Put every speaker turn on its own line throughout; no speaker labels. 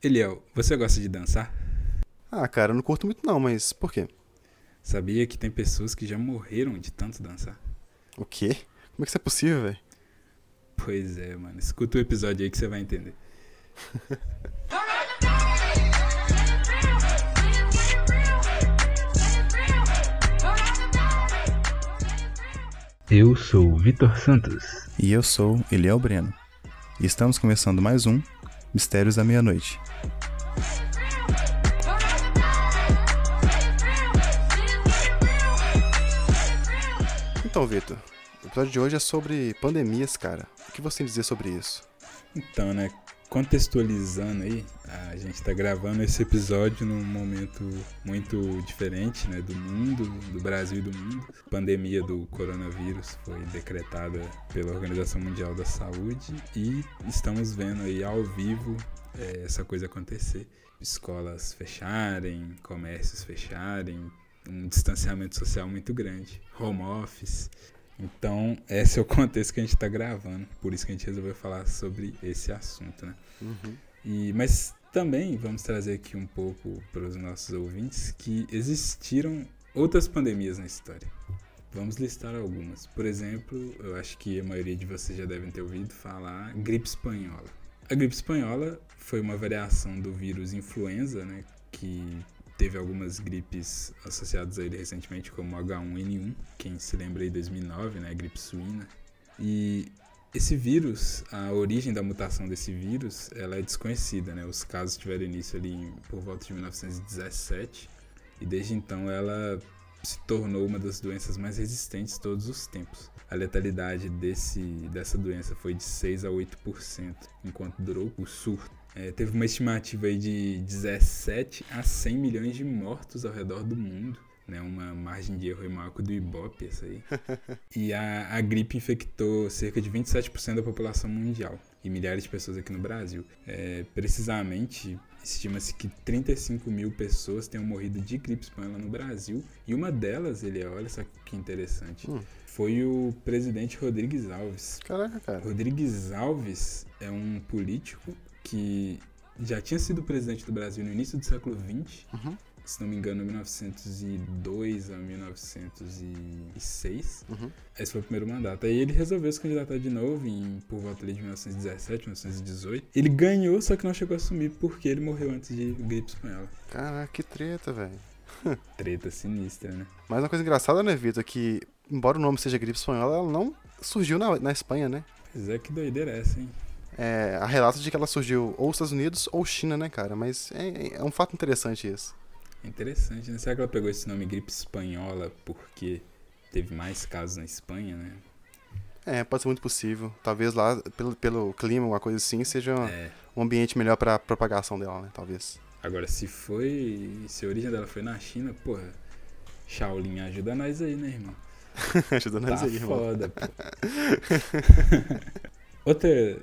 Eliel, você gosta de dançar?
Ah, cara, eu não curto muito não, mas por quê?
Sabia que tem pessoas que já morreram de tanto dançar?
O quê? Como é que isso é possível, velho?
Pois é, mano. Escuta o episódio aí que você vai entender. Eu sou Vitor Santos.
E eu sou Eliel Breno. E estamos começando mais um Mistérios da Meia-Noite. Então, Vitor, o episódio de hoje é sobre pandemias, cara. O que você tem a dizer sobre isso?
Então, né, contextualizando aí, a gente tá gravando esse episódio num momento muito diferente, né, do mundo, do Brasil e do mundo. A pandemia do coronavírus foi decretada pela Organização Mundial da Saúde e estamos vendo aí ao vivo é, essa coisa acontecer. Escolas fecharem, comércios fecharem, um distanciamento social muito grande, home office. Então, esse é o contexto que a gente está gravando, por isso que a gente resolveu falar sobre esse assunto, né?
Uhum.
E, mas também vamos trazer aqui um pouco para os nossos ouvintes que existiram outras pandemias na história. Vamos listar algumas. Por exemplo, eu acho que a maioria de vocês já devem ter ouvido falar gripe espanhola. A gripe espanhola foi uma variação do vírus influenza, né, que teve algumas gripes associadas a ele recentemente, como H1N1, quem se lembra aí 2009, né, gripe suína. E esse vírus, a origem da mutação desse vírus, ela é desconhecida, né? Os casos tiveram início ali por volta de 1917 e desde então ela se tornou uma das doenças mais resistentes de todos os tempos. A letalidade desse, dessa doença foi de 6 a 8%, enquanto durou o surto. É, teve uma estimativa aí de 17 a 100 milhões de mortos ao redor do mundo. Né, uma margem de erro maior que do Ibope, essa aí. e a, a gripe infectou cerca de 27% da população mundial e milhares de pessoas aqui no Brasil. É, precisamente, estima-se que 35 mil pessoas tenham morrido de gripe espanhola no Brasil. E uma delas, ele olha só que interessante,
Hum.
foi o presidente Rodrigues Alves.
Caraca, cara.
Rodrigues Alves é um político que já tinha sido presidente do Brasil no início do século XX,
Uhum.
se não me engano, 1902 a 1906.
Uhum.
Esse foi o primeiro mandato. Aí ele resolveu se candidatar de novo em, por volta ali de 1917, 1918. Ele ganhou, só que não chegou a assumir porque ele morreu antes de gripe espanhola.
Caraca, que treta, velho.
Treta sinistra, né?
Mas uma coisa engraçada, né, Vitor, que embora o nome seja gripe espanhola, ela não surgiu na, na Espanha, né?
Pois é, que doideira é essa, hein?
É, há relatos de que ela surgiu ou Estados Unidos ou China, né, cara? Mas é, é um fato interessante isso.
Interessante, né? Será que ela pegou esse nome gripe espanhola porque teve mais casos na Espanha, né?
É, pode ser muito possível. Talvez lá, pelo, pelo clima, alguma coisa assim, seja
É.
um ambiente melhor pra propagação dela, né? Talvez.
Agora, se foi. Se a origem dela foi na China, porra. Shaolin ajuda nós aí, né, irmão?
Ajuda nós
Tá
aí, irmão.
foda, pô. Outra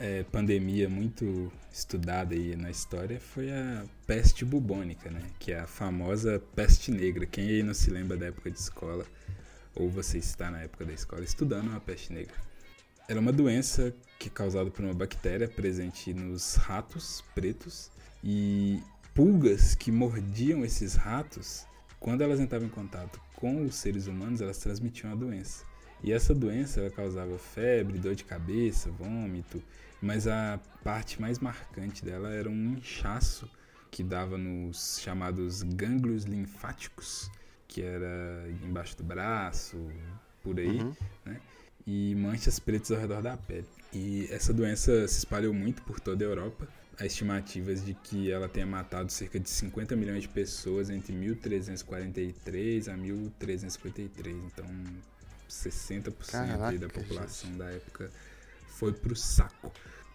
é, pandemia muito estudada aí na história foi a peste bubônica, né? Que é a famosa peste negra. Quem aí não se lembra da época de escola, ou você está na época da escola estudando a peste negra. Ela é uma doença que é causada por uma bactéria presente nos ratos pretos e pulgas que mordiam esses ratos, quando elas entravam em contato com os seres humanos, elas transmitiam a doença. E essa doença ela causava febre, dor de cabeça, vômito, mas a parte mais marcante dela era um inchaço que dava nos chamados gânglios linfáticos, que era embaixo do braço, por aí,
Uhum.
e manchas pretas ao redor da pele. E essa doença se espalhou muito por toda a Europa. Há estimativas de que ela tenha matado cerca de 50 milhões de pessoas entre 1343 a 1353. Então, 60% aí da
Caraca,
população da época foi pro saco.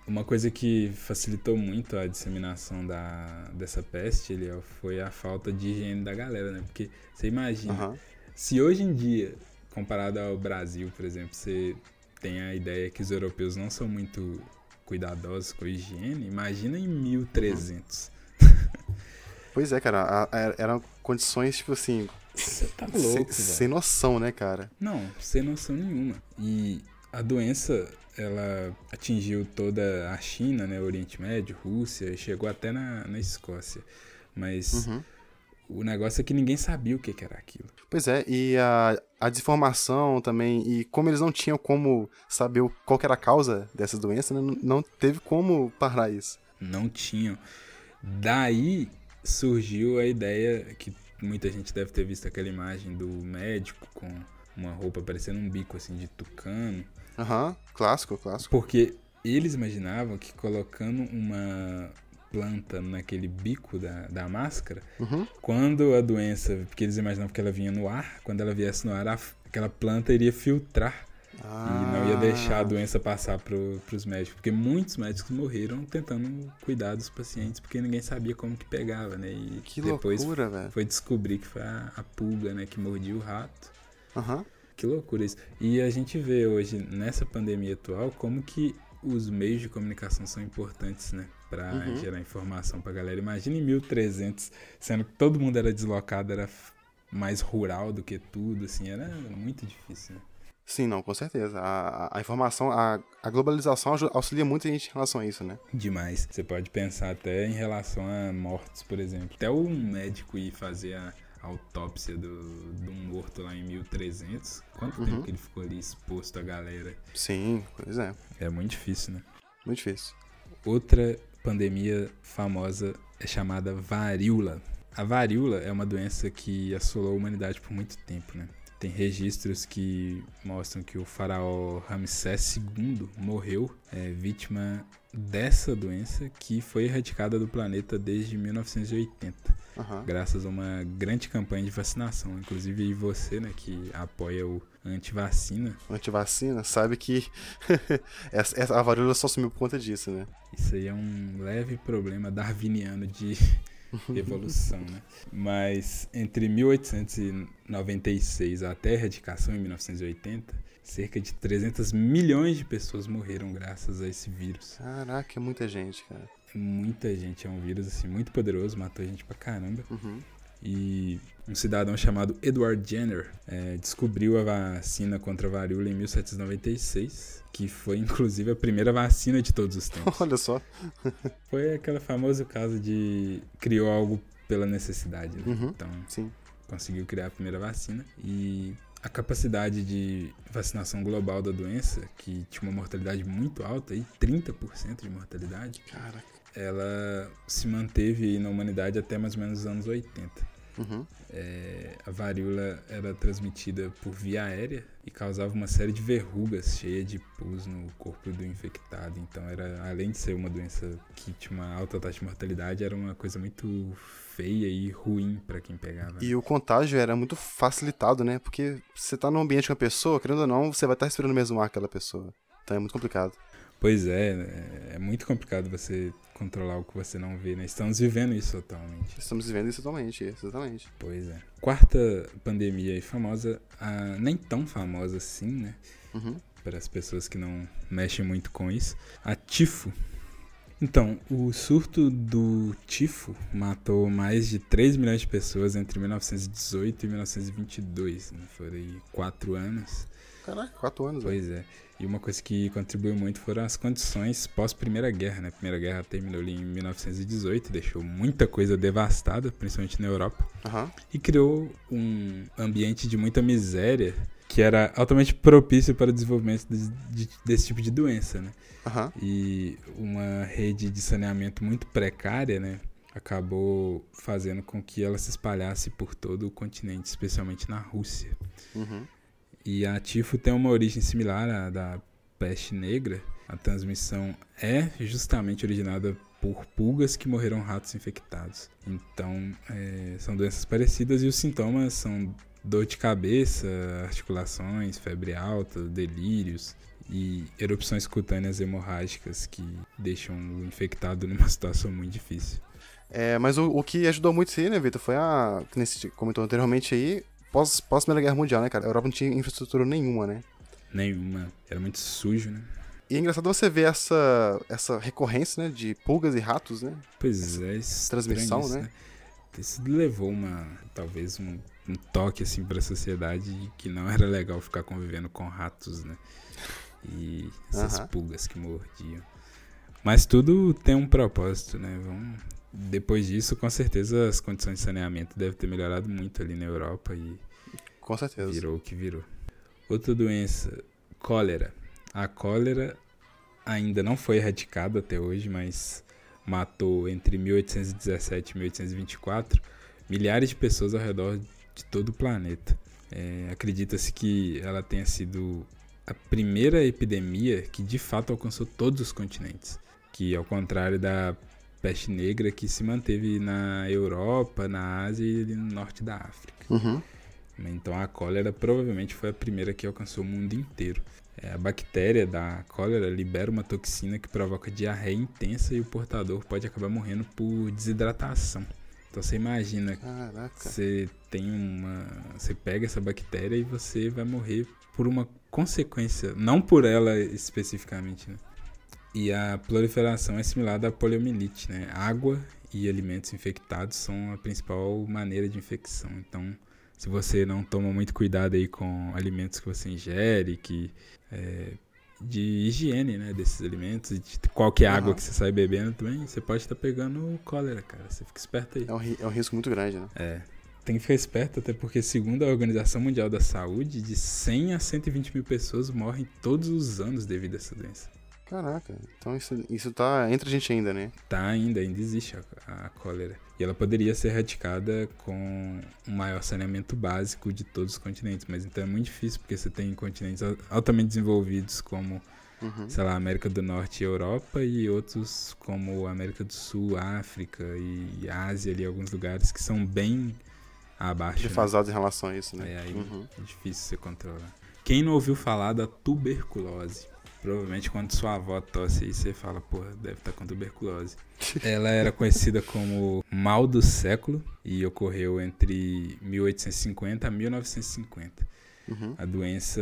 Uma coisa que facilitou muito a disseminação da, dessa peste ele, foi a falta de higiene da galera, né? Porque você imagina,
Aham.
se hoje em dia, comparado ao Brasil, por exemplo, você tem a ideia que os europeus não são muito cuidadosos com a higiene, imagina em 1300.
Pois é, cara. a- a- eram condições, tipo assim,
Você tá
sem,
louco, velho.
sem noção, né, cara?
Não, sem noção nenhuma. E a doença ela atingiu toda a China, né, Oriente Médio, Rússia, chegou até na, na Escócia. Mas
Uhum.
o negócio é que ninguém sabia o que, que era aquilo.
Pois é, e a, a desinformação também, e como eles não tinham como saber qual que era a causa dessa doença, né, não- não teve como parar isso.
Não tinham. Daí surgiu a ideia que muita gente deve ter visto aquela imagem do médico com uma roupa parecendo um bico assim de tucano.
Aham, clássico, clássico.
Porque eles imaginavam que colocando uma planta naquele bico da, da máscara,
Uhum.
quando a doença, porque eles imaginavam que ela vinha no ar, quando ela viesse no ar, a- aquela planta iria filtrar e não ia deixar a
Ah,
doença passar para os médicos. Porque muitos médicos morreram tentando cuidar dos pacientes, porque ninguém sabia como que pegava, né? E
Que
depois
loucura, velho.
foi descobrir que foi a, a pulga, né, que mordia o rato.
Aham.
Que loucura isso. E a gente vê hoje, nessa pandemia atual, como que os meios de comunicação são importantes, né? Pra
Uhum.
gerar informação pra galera. Imagina em 1300, sendo que todo mundo era deslocado, era mais rural do que tudo, assim, era muito difícil, né?
Sim, não, com certeza. A, a- informação, a, a globalização auxilia muito a gente em relação a isso, né?
Demais. Você pode pensar até em relação a mortes, por exemplo. Até o médico ir fazer a autópsia do, um morto lá em 1300, quanto
Uhum.
tempo que ele ficou ali exposto à galera?
Sim, pois é.
É muito difícil, né?
Muito difícil.
Outra pandemia famosa é chamada varíola. A varíola é uma doença que assolou a humanidade por muito tempo, né? Tem registros que mostram que o faraó Ramsés II morreu é, vítima dessa doença que foi erradicada do planeta desde 1980,
Aham.
graças a uma grande campanha de vacinação. Inclusive você, né, que apoia o antivacina,
Antivacina, sabe que a varíola só sumiu por conta disso, né?
Isso aí é um leve problema darwiniano de evolução, né? Mas entre 1896 até a erradicação em 1980, cerca de 300 milhões de pessoas morreram graças a esse vírus.
Caraca, é muita gente, cara.
Muita gente, é um vírus assim muito poderoso, matou gente pra caramba.
Uhum.
E um cidadão chamado Edward Jenner eh, descobriu a vacina contra a varíola em 1796, que foi inclusive a primeira vacina de todos os tempos.
Olha só.
Foi aquele famoso caso de criou algo pela necessidade. né?
Uhum.
Então,
Sim.
conseguiu criar a primeira vacina e a capacidade de vacinação global da doença, que tinha uma mortalidade muito alta, aí 30% de mortalidade,
Caraca.
ela se manteve na humanidade até mais ou menos os anos 80.
Uhum.
É, a varíola era transmitida por via aérea e causava uma série de verrugas cheias de pus no corpo do infectado. Então, era além de ser uma doença que tinha uma alta taxa de mortalidade, era uma coisa muito feia e ruim para quem pegava.
E o contágio era muito facilitado, né? Porque você tá num ambiente com a pessoa, querendo ou não, você vai estar respirando o mesmo ar que aquela pessoa. Então é muito complicado.
Pois é, é, é muito complicado você controlar o que você não vê, né? Estamos vivendo isso atualmente.
Estamos vivendo isso atualmente, exatamente.
Pois é. Quarta pandemia aí famosa, ah, nem tão famosa assim, né?
Uhum.
para as pessoas que não mexem muito com isso. A tifo. Então, o surto do tifo matou mais de 3 milhões de pessoas entre 1918 e 1922. Né? Foram aí quatro anos.
Caraca, quatro anos, velho.
Pois é. E uma coisa que contribuiu muito foram as condições pós-Primeira Guerra. Né? A Primeira Guerra terminou ali em 1918, deixou muita coisa devastada, principalmente na Europa
Aham.
e criou um ambiente de muita miséria que era altamente propício para o desenvolvimento de- de- desse tipo de doença, né?
Aham.
E uma rede de saneamento muito precária, né? Acabou fazendo com que ela se espalhasse por todo o continente, especialmente na Rússia.
Uhum.
E a tifo tem uma origem similar à da peste negra. A transmissão é justamente originada por pulgas que morreram ratos infectados. Então, é, são doenças parecidas e os sintomas são dor de cabeça, articulações, febre alta, delírios e erupções cutâneas hemorrágicas que deixam o infectado numa situação muito difícil.
É, mas o, o que ajudou muito isso aí, né, Vitor, foi a. Que nesse comentou anteriormente aí, pós, pós Primeira Guerra Mundial, né, cara? A Europa não tinha infraestrutura nenhuma, né?
Nenhuma. Era muito sujo, né?
E é engraçado você ver essa, essa recorrência, né, de pulgas e ratos, né?
Pois é, estranho
transmissão,
isso,
né?
Isso levou uma, talvez um, um toque assim para a sociedade de que não era legal ficar convivendo com ratos, né? e essas uhum. pulgas que mordiam. Mas tudo tem um propósito, né? Vamos... Depois disso, com certeza as condições de saneamento devem ter melhorado muito ali na Europa e
com certeza.
virou o que virou. Outra doença, cólera. A cólera ainda não foi erradicada até hoje, mas matou entre 1817 e 1824 milhares de pessoas ao redor de todo o planeta. É, Acredita-se que ela tenha sido a primeira epidemia que de fato alcançou todos os continentes, que ao contrário da peste negra que se manteve na Europa, na Ásia e no norte da África.
Uhum.
Então a cólera provavelmente foi a primeira que alcançou o mundo inteiro. É, a bactéria da cólera libera uma toxina que provoca diarreia intensa e o portador pode acabar morrendo por desidratação. Então você imagina,
Caraca.
você tem uma, você pega essa bactéria e você vai morrer por uma consequência, não por ela especificamente, né? E a proliferação é similar à poliomielite, né? Água e alimentos infectados são a principal maneira de infecção. Então, se você não toma muito cuidado aí com alimentos que você ingere, que é, de higiene, né, desses alimentos, de qualquer uhum. água que você sai bebendo também, você pode estar tá pegando cólera, cara. Você fica esperto aí.
É um, é um risco muito grande, né?
É. Tem que ficar esperto, até porque, segundo a Organização Mundial da Saúde, de 100 a 120 mil pessoas morrem todos os anos devido a essa doença.
Caraca, então isso, isso tá entre a gente ainda, né?
Tá ainda, ainda existe a, a cólera. E ela poderia ser erradicada com um maior saneamento básico de todos os continentes. Mas então é muito difícil, porque você tem continentes altamente desenvolvidos como, uhum. sei lá, América do Norte e Europa, e outros como América do Sul, África e Ásia, ali, alguns lugares que são bem abaixo.
Defasados né? em relação a isso, né?
É, aí uhum. é difícil você controlar. Quem não ouviu falar da tuberculose? Provavelmente quando sua avó tosse aí, você fala, porra, deve estar tá com tuberculose. Ela era conhecida como mal do século e ocorreu entre 1850 a 1950. Uhum. A doença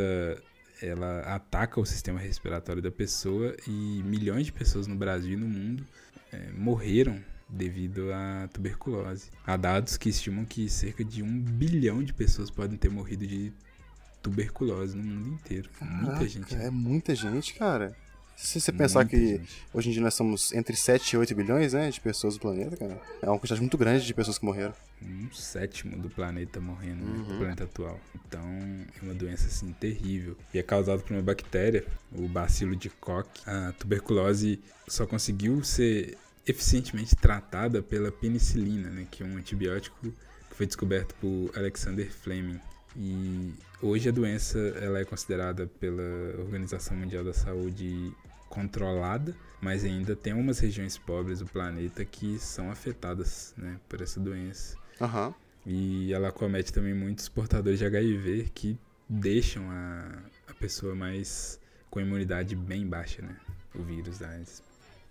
ela ataca o sistema respiratório da pessoa e milhões de pessoas no Brasil e no mundo é, morreram devido à tuberculose. Há dados que estimam que cerca de um bilhão de pessoas podem ter morrido de tuberculose no mundo inteiro. Caraca, muita gente.
É muita gente, cara. Se você pensar muita que gente. hoje em dia nós somos entre 7 e 8 bilhões né, de pessoas no planeta, cara, é uma quantidade muito grande de pessoas que morreram.
Um sétimo do planeta morrendo né, uhum. no planeta atual. Então é uma doença assim terrível. E é causada por uma bactéria, o bacilo de Koch. A tuberculose só conseguiu ser eficientemente tratada pela penicilina, né, que é um antibiótico que foi descoberto por Alexander Fleming. E hoje a doença ela é considerada pela Organização Mundial da Saúde controlada, mas ainda tem algumas regiões pobres do planeta que são afetadas né, por essa doença.
Uhum.
E ela comete também muitos portadores de HIV que deixam a, a pessoa mais com imunidade bem baixa, né? O vírus da AIDS.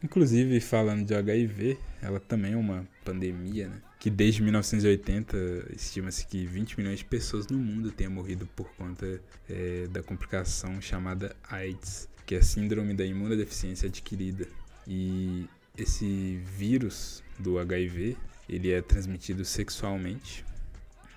Inclusive, falando de HIV, ela também é uma pandemia, né? Que desde 1980 estima-se que 20 milhões de pessoas no mundo tenham morrido por conta é, da complicação chamada AIDS, que é a síndrome da imunodeficiência adquirida. E esse vírus do HIV, ele é transmitido sexualmente.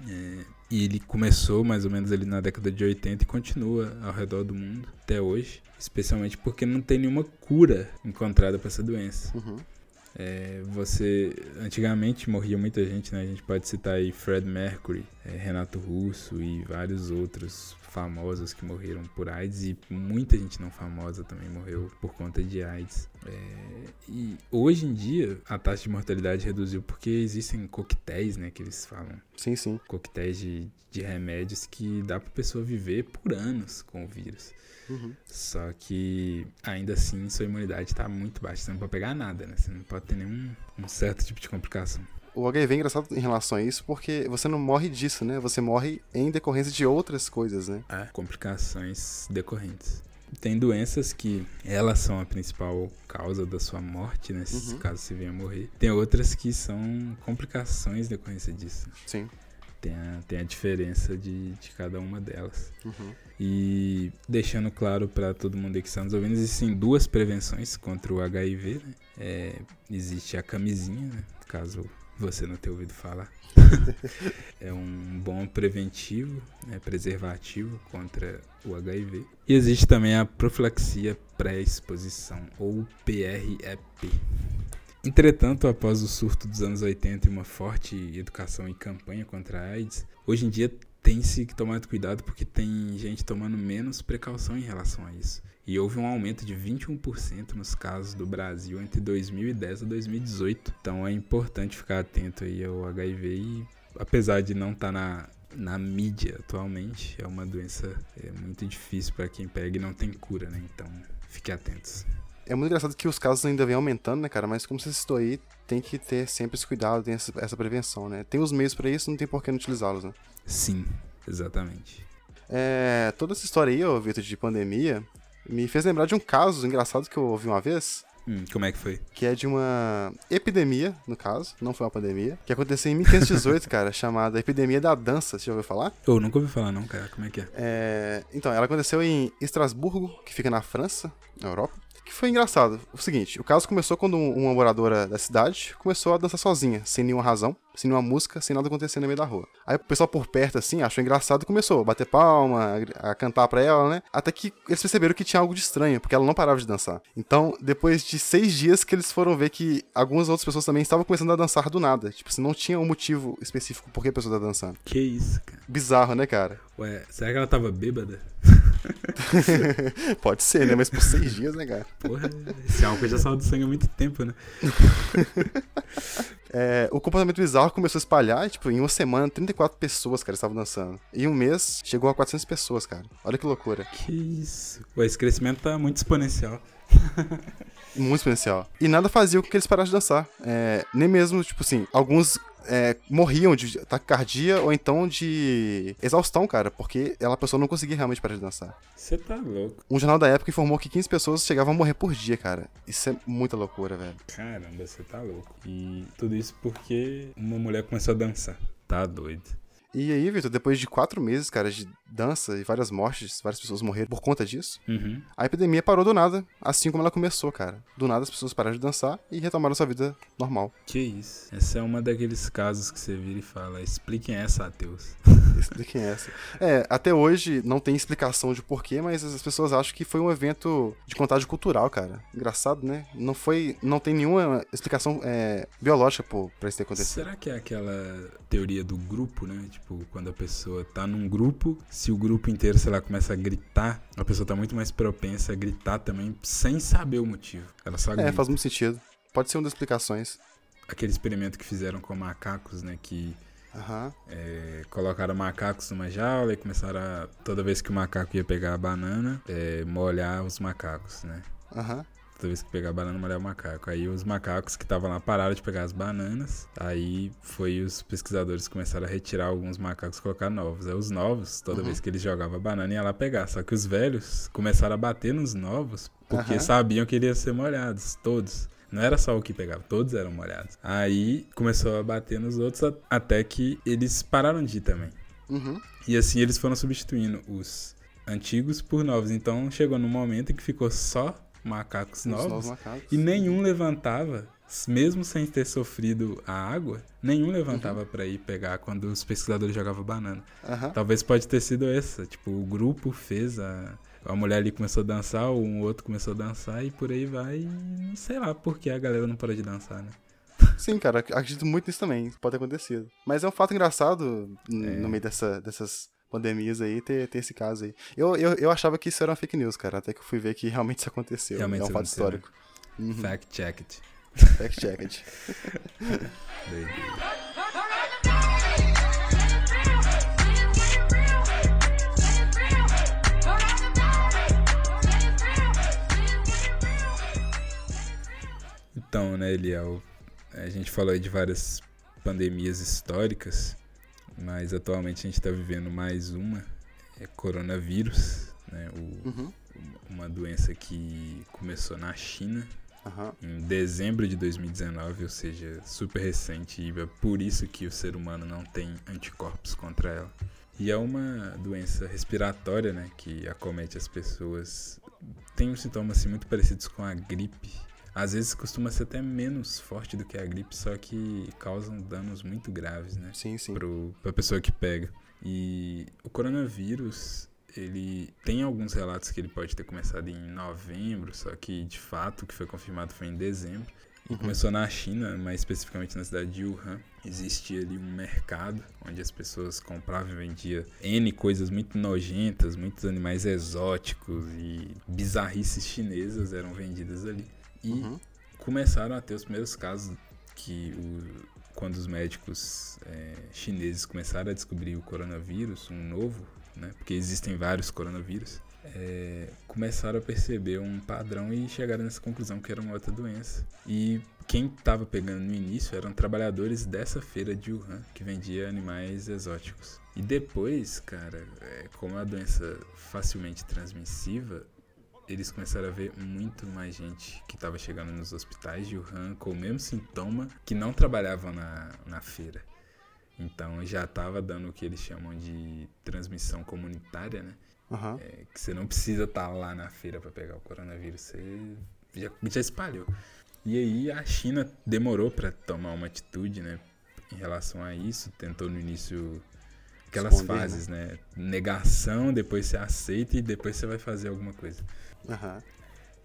É, e ele começou mais ou menos ali na década de 80 e continua ao redor do mundo até hoje, especialmente porque não tem nenhuma cura encontrada para essa doença.
Uhum.
É, você antigamente morria muita gente, né? A gente pode citar aí Fred Mercury, é, Renato Russo e vários outros famosos que morreram por AIDS e muita gente não famosa também morreu por conta de AIDS. É, e hoje em dia a taxa de mortalidade reduziu porque existem coquetéis, né, que eles falam.
Sim, sim.
Coquetéis de, de remédios que dá pra pessoa viver por anos com o vírus.
Uhum.
Só que ainda assim sua imunidade está muito baixa. Você não pode pegar nada, né? Você não pode ter nenhum um certo tipo de complicação.
O HIV é engraçado em relação a isso porque você não morre disso, né? Você morre em decorrência de outras coisas, né?
É, complicações decorrentes. Tem doenças que elas são a principal causa da sua morte, né? Uhum. Caso você venha morrer. Tem outras que são complicações decorrência disso.
Sim.
Tem a, tem a diferença de, de cada uma delas.
Uhum.
E deixando claro para todo mundo que está nos ouvindo, existem duas prevenções contra o HIV. Né? É, existe a camisinha, né? caso você não ter ouvido falar. é um bom preventivo, né, preservativo contra o HIV. E existe também a profilaxia pré-exposição, ou PREP. Entretanto, após o surto dos anos 80 e uma forte educação e campanha contra a AIDS, hoje em dia tem-se que tomar cuidado porque tem gente tomando menos precaução em relação a isso. E houve um aumento de 21% nos casos do Brasil entre 2010 e 2018. Então é importante ficar atento aí ao HIV e apesar de não estar tá na, na mídia atualmente, é uma doença é, muito difícil para quem pega e não tem cura, né? Então fique atentos.
É muito engraçado que os casos ainda vêm aumentando, né, cara? Mas como você citou aí, tem que ter sempre esse cuidado, tem essa, essa prevenção, né? Tem os meios para isso, não tem por que não utilizá-los, né?
Sim, exatamente.
É, toda essa história aí, ô Vitor, de pandemia, me fez lembrar de um caso engraçado que eu ouvi uma vez.
Hum, como é que foi?
Que é de uma epidemia, no caso, não foi uma pandemia, que aconteceu em 1518, cara, chamada Epidemia da Dança. Você já ouviu falar?
Eu nunca ouvi falar, não, cara. Como é que é?
é? Então, ela aconteceu em Estrasburgo, que fica na França, na Europa que foi engraçado. O seguinte, o caso começou quando uma moradora da cidade começou a dançar sozinha, sem nenhuma razão, sem nenhuma música, sem nada acontecendo no meio da rua. Aí o pessoal por perto, assim, achou engraçado e começou a bater palma, a cantar pra ela, né? Até que eles perceberam que tinha algo de estranho, porque ela não parava de dançar. Então, depois de seis dias que eles foram ver que algumas outras pessoas também estavam começando a dançar do nada. Tipo, assim, não tinha um motivo específico por que a pessoa tá dançando.
Que isso, cara.
Bizarro, né, cara?
Ué, será que ela tava bêbada?
Pode ser, né? Mas por seis dias, né, cara?
Porra, esse álcool já saiu do sangue há muito tempo, né?
é, o comportamento bizarro começou a espalhar, e, tipo, em uma semana, 34 pessoas, cara, estavam dançando. Em um mês, chegou a 400 pessoas, cara. Olha que loucura.
Que isso. Ué, esse crescimento tá muito exponencial.
muito exponencial. E nada fazia com que eles parassem de dançar. É, nem mesmo, tipo assim, alguns é, morriam de taquicardia ou então de exaustão, cara, porque ela, a pessoa não conseguia realmente parar de dançar.
Você tá louco.
Um jornal da época informou que 15 pessoas chegavam a morrer por dia, cara. Isso é muita loucura, velho.
Caramba, você tá louco. E tudo isso porque uma mulher começou a dançar. Tá doido.
E aí, Vitor, depois de quatro meses, cara, de dança e várias mortes, várias pessoas morreram por conta disso,
uhum.
a epidemia parou do nada, assim como ela começou, cara. Do nada as pessoas pararam de dançar e retomaram sua vida normal.
Que isso. Essa é uma daqueles casos que você vira e fala, expliquem essa, ateus.
expliquem essa. É, até hoje não tem explicação de porquê, mas as pessoas acham que foi um evento de contágio cultural, cara. Engraçado, né? Não foi, não tem nenhuma explicação é, biológica pô, pra isso ter acontecido.
Será que é aquela teoria do grupo, né? Tipo, Tipo, quando a pessoa tá num grupo, se o grupo inteiro, sei lá, começa a gritar, a pessoa tá muito mais propensa a gritar também sem saber o motivo. Ela só
grita. É, faz muito sentido. Pode ser uma das explicações.
Aquele experimento que fizeram com macacos, né? Que
Uhum.
É, colocaram macacos numa jaula e começaram a, toda vez que o macaco ia pegar a banana, é, molhar os macacos, né?
Uhum
toda vez que pegar banana, molhar o macaco. Aí os macacos que estavam lá pararam de pegar as bananas. Aí foi os pesquisadores que começaram a retirar alguns macacos e colocar novos. Aí os novos, toda uhum. vez que eles jogavam a banana, ia lá pegar. Só que os velhos começaram a bater nos novos porque uhum. sabiam que eles iam ser molhados, todos. Não era só o que pegava, todos eram molhados. Aí começou a bater nos outros até que eles pararam de ir também.
Uhum.
E assim eles foram substituindo os antigos por novos. Então chegou num momento em que ficou só macacos novos, novos macacos. e nenhum levantava, mesmo sem ter sofrido a água, nenhum levantava uhum. para ir pegar quando os pesquisadores jogavam banana.
Uhum.
Talvez pode ter sido essa, tipo, o grupo fez a a mulher ali começou a dançar, ou um outro começou a dançar e por aí vai, e sei lá por que a galera não parou de dançar, né?
Sim, cara, acredito muito nisso também, pode ter acontecido. Mas é um fato engraçado é. no meio dessa, dessas pandemias aí, ter, ter esse caso aí. Eu, eu, eu achava que isso era uma fake news, cara, até que eu fui ver que realmente isso aconteceu.
Realmente
é um fato histórico.
Né? Uhum. Fact check it.
Fact check it.
Então, né, Eliel, a gente falou aí de várias pandemias históricas mas atualmente a gente está vivendo mais uma, é coronavírus, né? O,
uhum.
Uma doença que começou na China
uhum.
em dezembro de 2019, ou seja, super recente, e é por isso que o ser humano não tem anticorpos contra ela. E é uma doença respiratória, né, que acomete as pessoas. Tem uns sintomas assim, muito parecidos com a gripe, Às vezes costuma ser até menos forte do que a gripe, só que causam danos muito graves, né?
Sim, sim.
Pro, pra pessoa que pega. E o coronavírus, ele tem alguns relatos que ele pode ter começado em novembro, só que de fato o que foi confirmado foi em dezembro. E
Uhum.
começou na China, mais especificamente na cidade de Wuhan. Existia ali um mercado onde as pessoas compravam e vendiam N coisas muito nojentas, muitos animais exóticos e bizarrices chinesas eram vendidas ali. E
Uhum.
começaram a ter os primeiros casos que o- quando os médicos é, chineses começaram a descobrir o coronavírus, um novo, né? Porque existem vários coronavírus. é, começaram a perceber um padrão e chegaram nessa conclusão que era uma outra doença. E quem estava pegando no início eram trabalhadores dessa feira de Wuhan, que vendia animais exóticos. E depois, cara, é, como a doença facilmente transmissível, eles começaram a ver muito mais gente que estava chegando nos hospitais de Wuhan com o mesmo sintoma que não trabalhavam na, na feira. Então já estava dando o que eles chamam de transmissão comunitária, né?
Aham.
É, que você não precisa estar lá na feira para pegar o coronavírus, você já, já espalhou. E aí a China demorou para tomar uma atitude, né, em relação a isso, tentou no início aquelas
Esconder,
fases, né? negação, depois você aceita e depois você vai fazer alguma coisa.
Aham.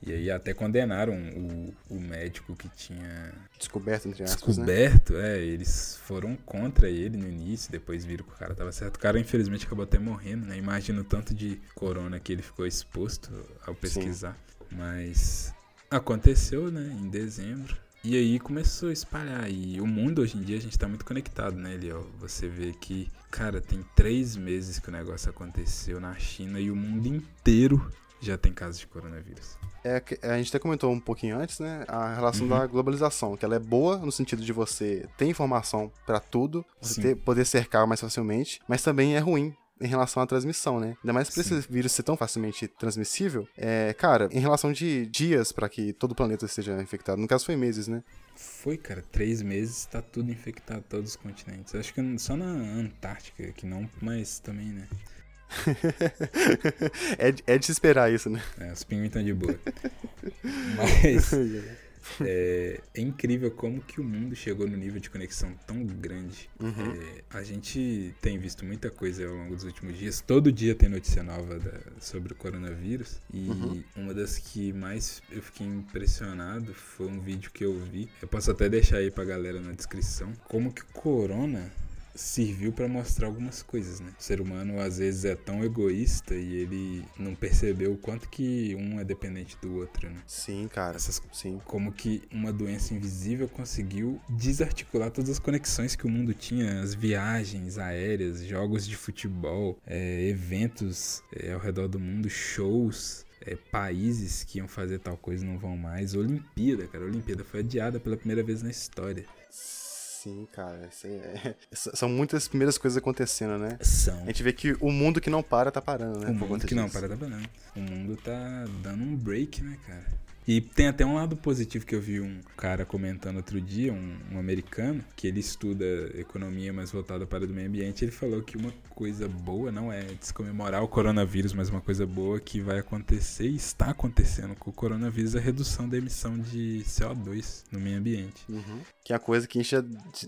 E aí até condenaram o, o médico que tinha
Descoberto, entre aspas, né?
descoberto, é, eles foram contra ele no início, depois viram que o cara tava certo. O cara, infelizmente, acabou até morrendo, né? Imagina o tanto de corona que ele ficou exposto ao pesquisar. Mas aconteceu, né, em dezembro. E aí começou a espalhar. E o mundo hoje em dia a gente tá muito conectado, né, Eliel? Você vê que, cara, tem três meses que o negócio aconteceu na China e o mundo inteiro já tem casos de coronavírus.
É, a gente até comentou um pouquinho antes, né? A relação
Uhum.
da globalização, que ela é boa no sentido de você ter informação pra tudo, você ter- poder cercar mais facilmente, mas também é ruim em relação à transmissão, né? Ainda mais por
Sim.
esse vírus ser tão facilmente transmissível, é, cara, em relação de dias pra que todo o planeta esteja infectado, no caso foi meses, né?
Foi, cara, três meses tá tudo infectado, todos os continentes. Acho que só na Antártica que não, mas também, né?
é, de- é de se esperar isso, né?
É, os pinguins estão de boa. Mas é, é incrível como que o mundo chegou no nível de conexão tão grande.
Uhum.
É, a gente tem visto muita coisa ao longo dos últimos dias. Todo dia tem notícia nova da- sobre o coronavírus. E
Uhum.
uma das que mais eu fiquei impressionado foi um vídeo que eu vi. Eu posso até deixar aí pra galera na descrição. Como que o corona serviu pra mostrar algumas coisas, né? O ser humano às vezes é tão egoísta e ele não percebeu o quanto que um é dependente do outro, né?
Sim, cara.
Essas
Sim.
como que uma doença invisível conseguiu desarticular todas as conexões que o mundo tinha, as viagens aéreas, jogos de futebol, é, eventos é, ao redor do mundo, shows. é, países que iam fazer tal coisa não vão mais. Olimpíada, cara. A Olimpíada foi adiada pela primeira vez na história.
Sim, cara. é- São muitas primeiras coisas acontecendo, né?
São.
A gente vê que o mundo que não para tá parando, né?
O mundo que não
disso.
para tá parando. O mundo tá dando um break, né, cara? E tem até um lado positivo que eu vi um cara comentando outro dia, um, um americano, que ele estuda economia, mas voltada para o meio ambiente. Ele falou que uma coisa boa não é descomemorar o coronavírus, mas uma coisa boa que vai acontecer e está acontecendo com o coronavírus é a redução da emissão de CO2 no meio ambiente.
Uhum. Que é uma coisa que a gente já,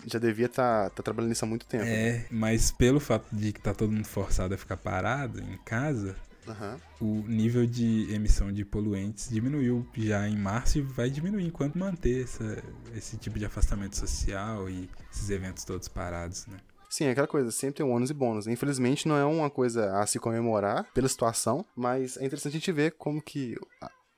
já devia estar tá, trabalhando nisso há muito tempo. né?
É, mas pelo fato de que tá todo mundo forçado a ficar parado em casa,
Aham.
o nível de emissão de poluentes diminuiu já em março e vai diminuir enquanto manter essa, esse tipo de afastamento social e esses eventos todos parados, né?
Sim, é aquela coisa, sempre tem um ônus e bônus. Infelizmente não é uma coisa a se comemorar pela situação, mas é interessante a gente ver como que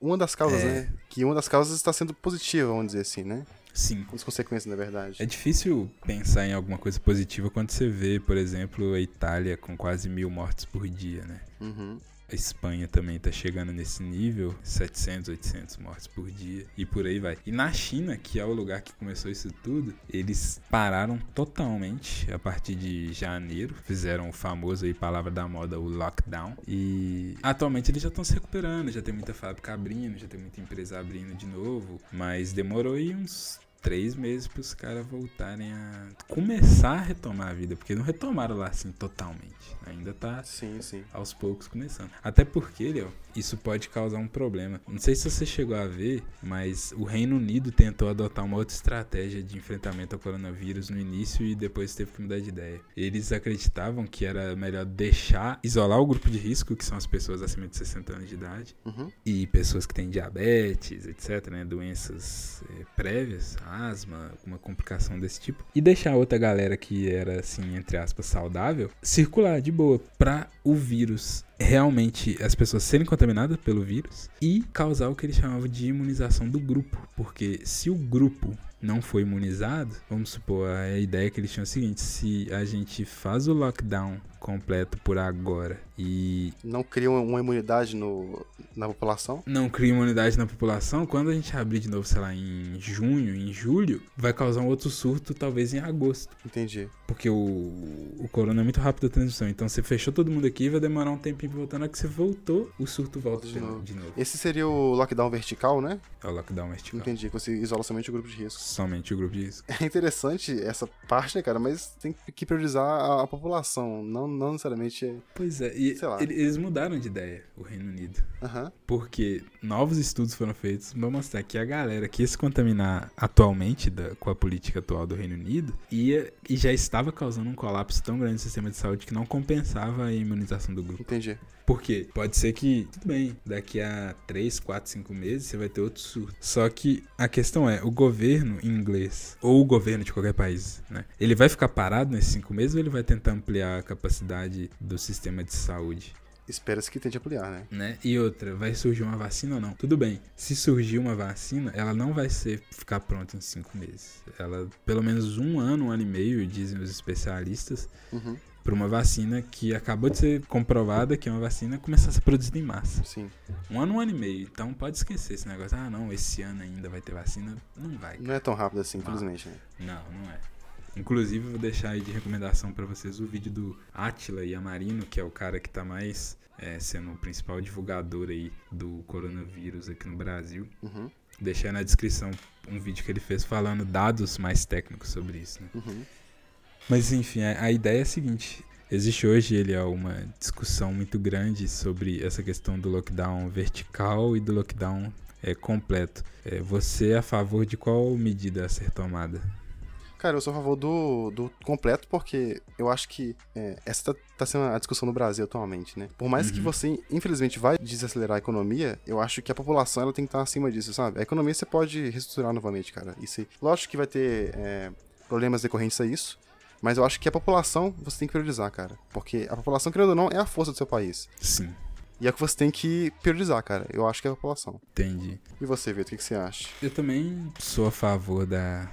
uma das causas,
É.
né? Que uma das causas está sendo positiva, vamos dizer assim, né?
Sim.
As consequências, na verdade.
É difícil pensar em alguma coisa positiva quando você vê, por exemplo, a Itália com quase mil mortes por dia, né?
Uhum.
A Espanha também tá chegando nesse nível, 700, 800 mortes por dia e por aí vai. E na China, que é o lugar que começou isso tudo, eles pararam totalmente a partir de janeiro, fizeram o famoso aí palavra da moda, o lockdown. E atualmente eles já estão se recuperando, já tem muita fábrica abrindo, já tem muita empresa abrindo de novo, mas demorou aí uns três meses para os caras voltarem a começar a retomar a vida, porque não retomaram lá assim totalmente. Ainda tá
sim, sim.
aos poucos começando. Até porque, Léo, isso pode causar um problema. Não sei se você chegou a ver, mas o Reino Unido tentou adotar uma outra estratégia de enfrentamento ao coronavírus no início e depois teve que mudar de ideia. Eles acreditavam que era melhor deixar isolar o grupo de risco, que são as pessoas acima de 60 anos de idade,
uhum.
e pessoas que têm diabetes, etc, né, doenças é, prévias, asma, uma complicação desse tipo, e deixar outra galera que era assim, entre aspas, saudável, circular de boa para o vírus realmente as pessoas serem contaminadas pelo vírus e causar o que eles chamavam de imunização do grupo, porque se o grupo não foi imunizado, vamos supor, a ideia que eles tinham é a seguinte: se a gente faz o lockdown completo por agora e.
Não cria uma imunidade no, na população?
Não cria imunidade na população, quando a gente abrir de novo, sei lá, em junho, em julho, vai causar um outro surto, talvez em agosto.
Entendi.
Porque o, o corona é muito rápido a transição. Então você fechou todo mundo aqui, vai demorar um tempinho voltando. A que você voltou, o surto volta de, de, novo. de, novo.
Esse seria o lockdown vertical, né?
É o lockdown vertical.
Entendi, você isola somente o grupo de risco.
Somente o grupo de risco.
É interessante essa parte, né, cara? Mas tem que priorizar a, a população, não, não necessariamente.
Pois é, e eles mudaram de ideia, o Reino Unido.
Uhum.
Porque novos estudos foram feitos para mostrar que a galera que ia se contaminar atualmente da, com a política atual do Reino Unido ia e já estava causando um colapso tão grande no sistema de saúde que não compensava a imunização do grupo.
Entendi.
Porque pode ser que, tudo bem, daqui a 3, 4, 5 meses você vai ter outro surto. Só que a questão é, o governo inglês, ou o governo de qualquer país, né? Ele vai ficar parado nesses 5 meses ou ele vai tentar ampliar a capacidade do sistema de saúde?
Espera-se que tente ampliar, né?
né? E outra, vai surgir uma vacina ou não? Tudo bem, se surgir uma vacina, ela não vai ser ficar pronta em cinco meses. Ela, pelo menos um ano, um ano e meio, dizem os especialistas,
uhum
para uma vacina que acabou de ser comprovada que é uma vacina começar a ser produzida em massa.
Sim.
Um ano, um ano e meio. Então pode esquecer esse negócio. Ah, não, esse ano ainda vai ter vacina. Não vai. Cara.
Não é tão rápido assim, infelizmente. Né?
Não, não é. Inclusive, vou deixar aí de recomendação para vocês o vídeo do Atila Yamarino, que é o cara que está mais é, sendo o principal divulgador aí do coronavírus aqui no Brasil.
Uhum.
Deixei na descrição um vídeo que ele fez falando dados mais técnicos sobre isso. Né?
Uhum.
Mas enfim, a, a ideia é a seguinte: existe hoje ele é uma discussão muito grande sobre essa questão do lockdown vertical e do lockdown é, completo. É, você é a favor de qual medida a ser tomada?
Cara, eu sou a favor do, do completo porque eu acho que é, essa tá, tá, sendo a discussão no Brasil atualmente, né? Por mais uhum. que você, infelizmente, vai desacelerar a economia, eu acho que a população ela tem que estar acima disso, sabe? A economia você pode reestruturar novamente, cara. Isso, lógico que vai ter é, problemas decorrentes a isso, mas eu acho que a população você tem que priorizar, cara. Porque a população, querendo ou não, é a força do seu país.
Sim.
E é o que você tem que priorizar, cara. Eu acho que é a população.
Entendi.
E você, Vitor, o que, que você acha?
Eu também sou a favor da,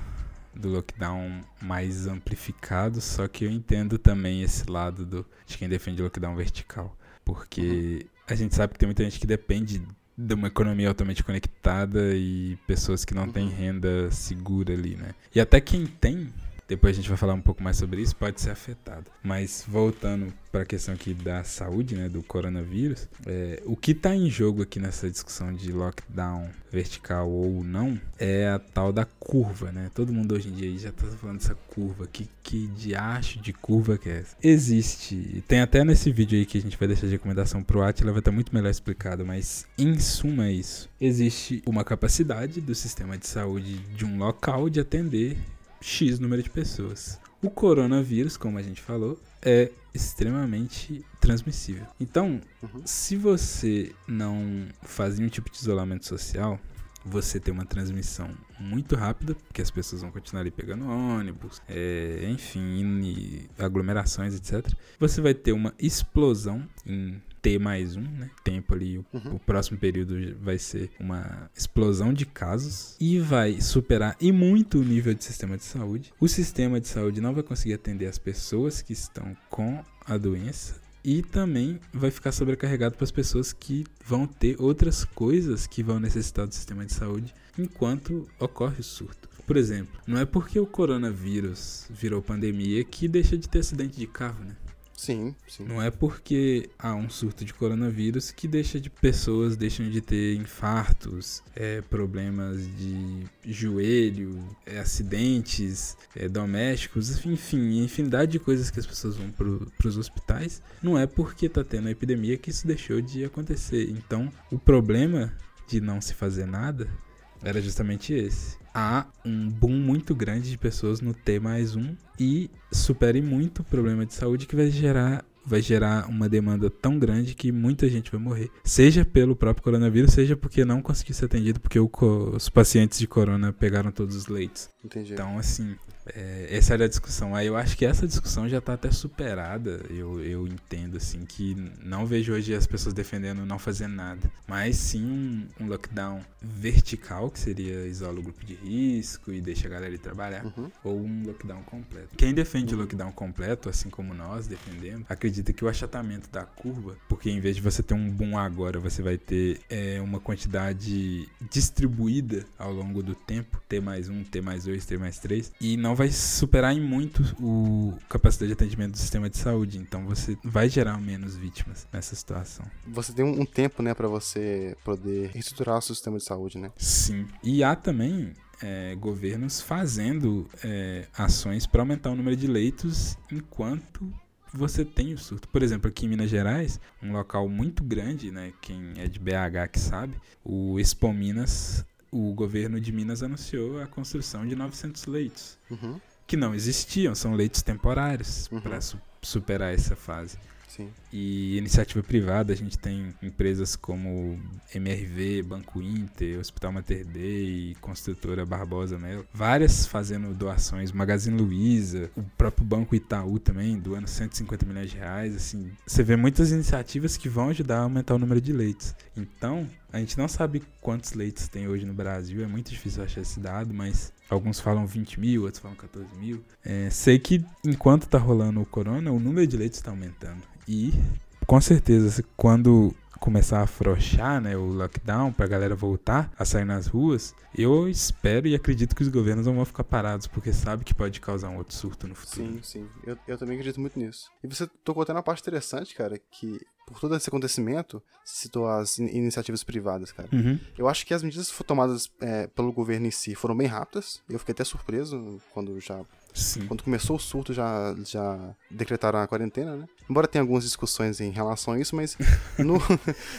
do lockdown mais amplificado, só que eu entendo também esse lado do, de quem defende o lockdown vertical. Porque uhum. a gente sabe que tem muita gente que depende de uma economia altamente conectada e pessoas que não uhum. têm renda segura ali, né? E até quem tem depois a gente vai falar um pouco mais sobre isso, pode ser afetado. Mas voltando para a questão aqui da saúde, né, do coronavírus, é, o que está em jogo aqui nessa discussão de lockdown vertical ou não é a tal da curva, né? Todo mundo hoje em dia já está falando dessa curva. Que, que diacho de curva que é essa? Existe, tem até nesse vídeo aí que a gente vai deixar de recomendação pro Atila, vai estar muito melhor explicado, mas em suma é isso. Existe uma capacidade do sistema de saúde de um local de atender X número de pessoas. O coronavírus, como a gente falou, é extremamente transmissível. Então, uhum. se você não faz nenhum tipo de isolamento social, você tem uma transmissão muito rápida, porque as pessoas vão continuar ali pegando ônibus, é, enfim, aglomerações, etc. Você vai ter uma explosão em T mais um, né? Tempo ali, o, uhum. o, próximo período vai ser uma explosão de casos e vai superar e muito o nível de sistema de saúde. O sistema de saúde não vai conseguir atender as pessoas que estão com a doença e também vai ficar sobrecarregado para as pessoas que vão ter outras coisas que vão necessitar do sistema de saúde enquanto ocorre o surto. Por exemplo, não é porque o coronavírus virou pandemia que deixa de ter acidente de carro, né?
Sim, sim.
Não é porque há um surto de coronavírus que deixa de pessoas deixam de ter infartos, é, problemas de joelho, é, acidentes é, domésticos, enfim, infinidade de coisas que as pessoas vão para os hospitais. Não é porque tá tendo a epidemia que isso deixou de acontecer. Então, o problema de não se fazer nada era justamente esse. Há um boom muito grande de pessoas no T mais um e supere muito o problema de saúde que vai gerar vai gerar uma demanda tão grande que muita gente vai morrer. Seja pelo próprio coronavírus, seja porque não conseguiu ser atendido porque os pacientes de corona pegaram todos os leitos.
Entendi.
Então, assim, é, essa era a discussão. Aí eu acho que essa discussão já está até superada. Eu, eu entendo, assim, que não vejo hoje as pessoas defendendo não fazer nada. Mas sim um, um lockdown vertical, que seria isola o grupo de risco e deixa a galera ir trabalhar.
Uhum.
Ou um lockdown completo. Quem defende o lockdown completo, assim como nós defendemos, acredita que o achatamento da curva, porque em vez de você ter um boom agora, você vai ter é, uma quantidade distribuída ao longo do tempo, T mais um, T mais dois, T mais três, e não vai superar em muito o capacidade de atendimento do sistema de saúde. Então você vai gerar menos vítimas nessa situação.
Você tem um tempo, né, para você poder reestruturar o seu sistema de saúde, né?
Sim. E há também é, governos fazendo é, ações para aumentar o número de leitos enquanto você tem o surto. Por exemplo, aqui em Minas Gerais, um local muito grande, né? Quem é de BH que sabe, o Expo Minas o governo de Minas anunciou a construção de 900 leitos.
Uhum.
Que não existiam, são leitos temporários uhum. para su superar essa fase.
Sim.
E iniciativa privada, a gente tem empresas como MRV, Banco Inter, Hospital Mater Dei, Construtora Barbosa Melo, várias fazendo doações, Magazine Luiza, o próprio Banco Itaú também, doando 150 milhões de reais, assim. Você vê muitas iniciativas que vão ajudar a aumentar o número de leitos. Então, a gente não sabe quantos leitos tem hoje no Brasil, é muito difícil achar esse dado, mas alguns falam 20 mil, outros falam 14 mil. É, sei que enquanto tá rolando o corona, o número de leitos está aumentando. E com certeza, quando começar a afrouxar né, o lockdown para a galera voltar a sair nas ruas, eu espero e acredito que os governos não vão ficar parados, porque sabe que pode causar um outro surto no futuro.
Sim, sim. Eu, eu também acredito muito nisso. E você tocou até na parte interessante, cara, que por todo esse acontecimento, citou as in iniciativas privadas, cara.
Uhum.
Eu acho que as medidas tomadas é, pelo governo em si foram bem rápidas. Eu fiquei até surpreso quando já
Sim.
Quando começou o surto, já, já decretaram a quarentena, né? Embora tenha algumas discussões em relação a isso, mas no,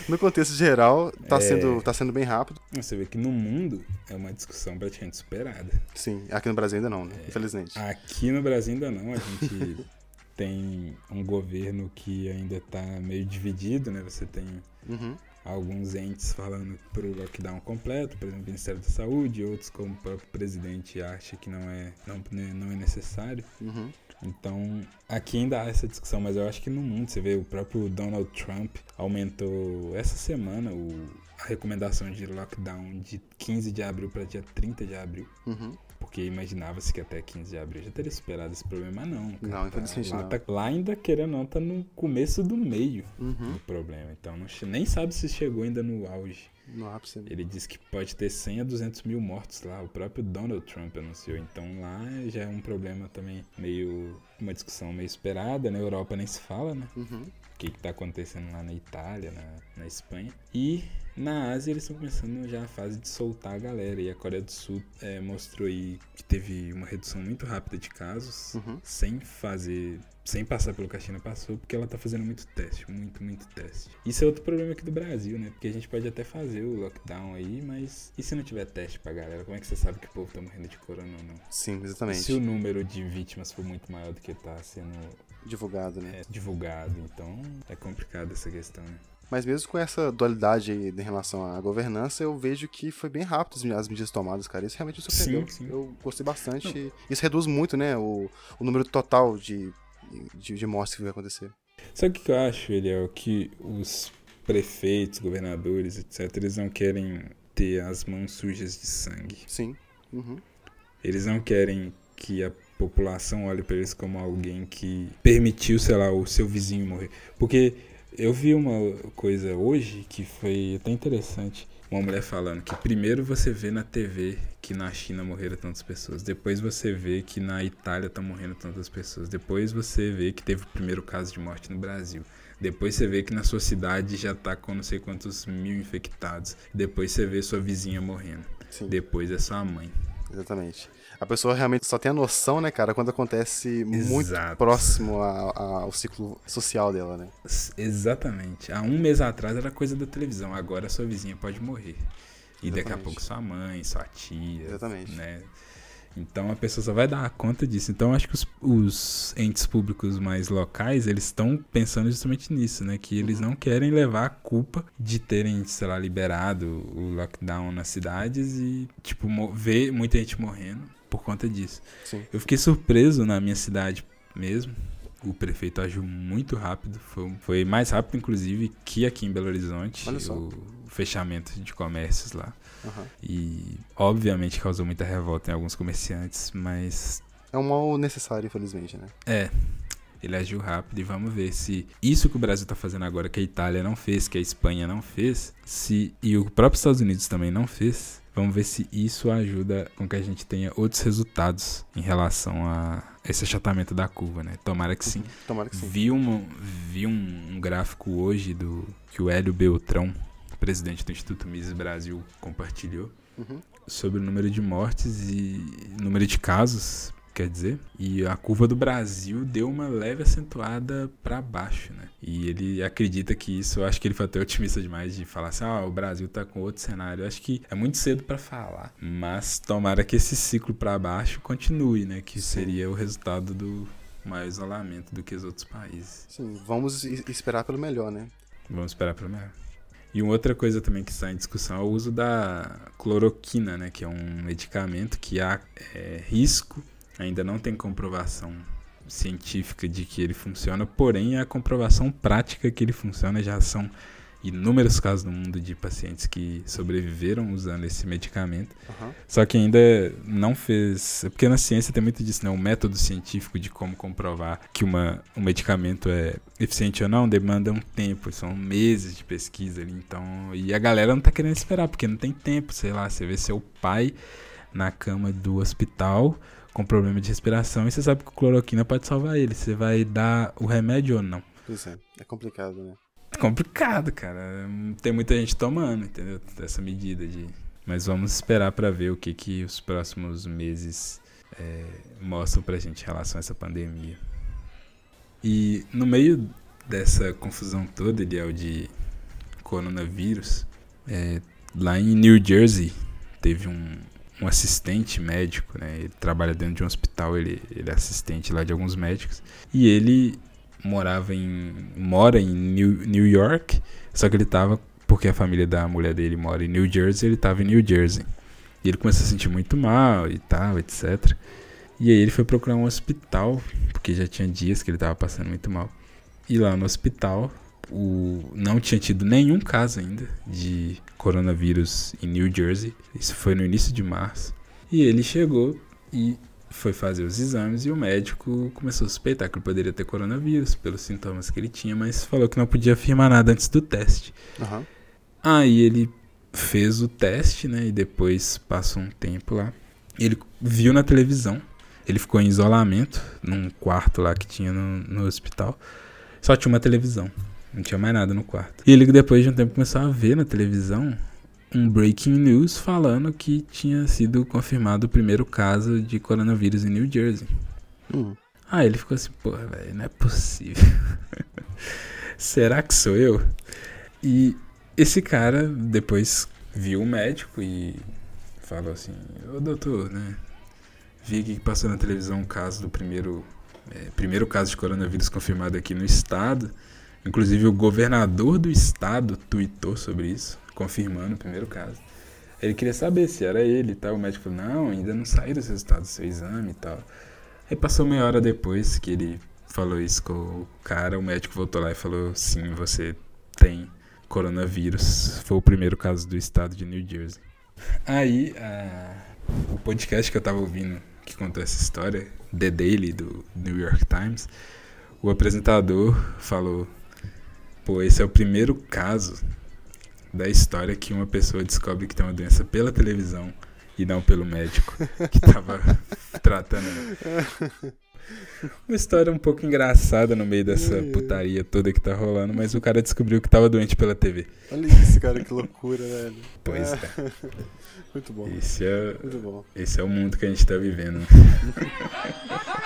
no contexto geral, tá, é... sendo, tá sendo bem rápido.
Você vê que no mundo é uma discussão praticamente superada.
Sim, aqui no Brasil ainda não, né? É... Infelizmente.
Aqui no Brasil ainda não. A gente tem um governo que ainda está meio dividido, né? Você tem
uhum.
alguns entes falando para o lockdown completo, por exemplo, o Ministério da Saúde, outros como o próprio presidente acha que não é, não, né, não é necessário.
Uhum.
Então, aqui ainda há essa discussão, mas eu acho que no mundo, você vê, o próprio Donald Trump aumentou essa semana o, a recomendação de lockdown de 15 de abril para dia 30 de abril.
Uhum
porque imaginava-se que até 15 de abril já teria superado esse problema, não.
Cara. Não, infelizmente
tá, lá,
não.
Tá, lá ainda, querendo não, tá no começo do meio
uhum.
do problema. Então não, nem sabe se chegou ainda no auge.
No ápice.
Ele disse que pode ter 100 a 200 mil mortos lá. O próprio Donald Trump anunciou. Então lá já é um problema também meio... Uma discussão meio esperada. Na Europa nem se fala, né?
Uhum.
O que, que tá acontecendo lá na Itália, na, na Espanha. E na Ásia eles estão começando já a fase de soltar a galera. E a Coreia do Sul é, mostrou aí que teve uma redução muito rápida de casos,
uhum.
sem fazer. Sem passar pelo que a China passou, porque ela tá fazendo muito teste, muito, muito teste. Isso é outro problema aqui do Brasil, né? Porque a gente pode até fazer o lockdown aí, mas e se não tiver teste pra galera? Como é que você sabe que o povo tá morrendo de corona ou não?
Sim, exatamente.
Se o número de vítimas for muito maior do que tá sendo
divulgado, né?
É, divulgado, então é complicado essa questão, né?
Mas mesmo com essa dualidade aí em relação à governança, eu vejo que foi bem rápido as medidas tomadas, cara. Isso realmente me surpreendeu.
Sim, sim.
Eu gostei bastante. Não. Isso reduz muito, né, o, o número total de, de, de mortes que vai acontecer.
Sabe o que eu acho, o que os prefeitos, governadores, etc., eles não querem ter as mãos sujas de sangue.
Sim. Uhum.
Eles não querem que a população olhe para eles como alguém que permitiu, sei lá, o seu vizinho morrer. Porque eu vi uma coisa hoje que foi até interessante, uma mulher falando que primeiro você vê na TV que na China morreram tantas pessoas, depois você vê que na Itália estão morrendo tantas pessoas, depois você vê que teve o primeiro caso de morte no Brasil. Depois você vê que na sua cidade já tá com não sei quantos mil infectados. Depois você vê sua vizinha morrendo. Sim. Depois é sua mãe.
Exatamente. A pessoa realmente só tem a noção, né, cara, quando acontece Exato. muito próximo a, a, ao ciclo social dela, né?
Exatamente. Há um mês atrás era coisa da televisão, agora sua vizinha pode morrer. E Exatamente. daqui a pouco sua mãe, sua tia.
Exatamente.
Né? Então a pessoa só vai dar conta disso. Então acho que os, os entes públicos mais locais, eles estão pensando justamente nisso, né? Que eles não querem levar a culpa de terem, sei lá, liberado o lockdown nas cidades e, tipo, ver muita gente morrendo por conta disso.
Sim.
Eu fiquei surpreso na minha cidade mesmo. O prefeito agiu muito rápido, foi, foi mais rápido, inclusive, que aqui em Belo Horizonte, o fechamento de comércios lá. Uhum. E, obviamente, causou muita revolta em alguns comerciantes, mas.
É um mal necessário, infelizmente, né?
É. Ele agiu rápido e vamos ver se isso que o Brasil está fazendo agora, que a Itália não fez, que a Espanha não fez, se e o próprio Estados Unidos também não fez, vamos ver se isso ajuda com que a gente tenha outros resultados em relação a esse achatamento da curva, né? Tomara que sim. Uhum,
tomara que sim.
Vi, uma, vi um, um gráfico hoje do que o Hélio Beltrão presidente do Instituto Mises Brasil, compartilhou uhum. sobre o número de mortes e número de casos, quer dizer, e a curva do Brasil deu uma leve acentuada para baixo, né? E ele acredita que isso, eu acho que ele foi até otimista demais de falar assim: "Ah, o Brasil tá com outro cenário". Eu acho que é muito cedo para falar, mas tomara que esse ciclo para baixo continue, né, que seria o resultado do maior isolamento do que os outros países.
Sim, vamos esperar pelo melhor, né?
Vamos esperar pelo melhor. E uma outra coisa também que está em discussão é o uso da cloroquina, né, que é um medicamento que há é, risco, ainda não tem comprovação científica de que ele funciona, porém a comprovação prática que ele funciona já são inúmeros casos no mundo de pacientes que sobreviveram usando esse medicamento. Uhum. Só que ainda não fez. É porque na ciência tem muito disso, né? O método científico de como comprovar que uma, um medicamento é eficiente ou não demanda um tempo, são meses de pesquisa ali. Então, e a galera não tá querendo esperar, porque não tem tempo, sei lá, você vê seu pai na cama do hospital com problema de respiração e você sabe que cloroquina pode salvar ele. Você vai dar o remédio ou não?
Pois é, é complicado, né?
complicado, cara. Tem muita gente tomando, entendeu? Essa medida de. Mas vamos esperar para ver o que, que os próximos meses é, mostram pra gente em relação a essa pandemia. E no meio dessa confusão toda, Eliel, de coronavírus, é, lá em New Jersey teve um, um assistente médico, né? Ele trabalha dentro de um hospital, ele, ele é assistente lá de alguns médicos. E ele morava em. mora em New, New York, só que ele tava. Porque a família da mulher dele mora em New Jersey, ele tava em New Jersey. E ele começou a se sentir muito mal e tal, etc. E aí ele foi procurar um hospital, porque já tinha dias que ele tava passando muito mal. E lá no hospital, o, não tinha tido nenhum caso ainda de coronavírus em New Jersey. Isso foi no início de março. E ele chegou e foi fazer os exames e o médico começou a suspeitar que ele poderia ter coronavírus pelos sintomas que ele tinha, mas falou que não podia afirmar nada antes do teste.
Uhum.
Aí ele fez o teste, né? E depois passou um tempo lá. Ele viu na televisão. Ele ficou em isolamento num quarto lá que tinha no, no hospital. Só tinha uma televisão. Não tinha mais nada no quarto. E ele depois de um tempo começou a ver na televisão um breaking news falando que tinha sido confirmado o primeiro caso de coronavírus em New Jersey.
Hum.
Aí ele ficou assim, porra, velho, não é possível. Será que sou eu? E esse cara depois viu o médico e falou assim, ô doutor, né? Vi que passou na televisão um caso do primeiro, é, primeiro caso de coronavírus confirmado aqui no estado. Inclusive o governador do estado tweetou sobre isso confirmando o primeiro caso. Ele queria saber se era ele e tal. O médico falou: Não, ainda não saíram os resultados do seu exame e tal. Aí passou meia hora depois que ele falou isso com o cara, o médico voltou lá e falou: Sim, você tem coronavírus. Foi o primeiro caso do estado de New Jersey. Aí, a... o podcast que eu tava ouvindo que contou essa história, The Daily do New York Times, o apresentador falou: Pô, esse é o primeiro caso da história que uma pessoa descobre que tem uma doença pela televisão e não pelo médico que tava tratando. Uma história um pouco engraçada no meio dessa putaria toda que tá rolando, mas o cara descobriu que tava doente pela TV.
Olha isso, cara, que loucura, velho.
Pois é.
Muito bom.
Esse é,
Muito bom.
esse é o mundo que a gente tá vivendo.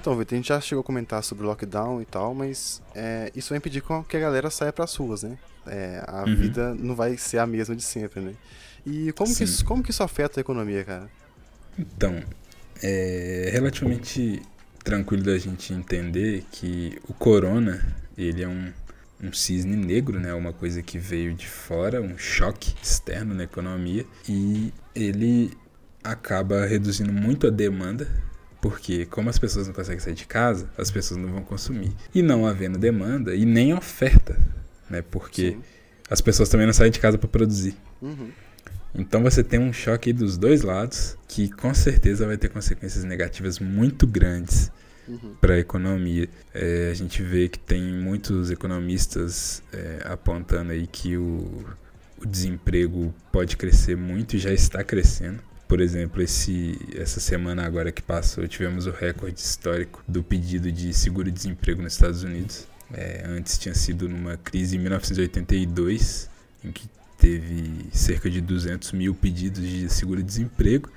Então, Vitor, a gente já chegou a comentar sobre o lockdown e tal, mas é, isso vai impedir que a galera saia pras ruas, né? É, a
Uhum.
vida não vai ser a mesma de sempre, né? E como que, isso, como que isso afeta a economia, cara?
Então, é relativamente tranquilo da gente entender que o corona, ele é um, um cisne negro, né? Uma coisa que veio de fora, um choque externo na economia e ele acaba reduzindo muito a demanda, porque como as pessoas não conseguem sair de casa, as pessoas não vão consumir. E não havendo demanda e nem oferta, né? Porque
Sim.
as pessoas também não saem de casa para produzir.
Uhum.
Então você tem um choque dos dois lados que com certeza vai ter consequências negativas muito grandes
Uhum.
para a economia. É, a gente vê que tem muitos economistas é, apontando aí que o, o desemprego pode crescer muito e já está crescendo. Por exemplo, esse, essa semana agora que passou, tivemos o recorde histórico do pedido de seguro-desemprego nos Estados Unidos. É, antes tinha sido numa crise em 1982, em que teve cerca de 200 mil pedidos de seguro-desemprego.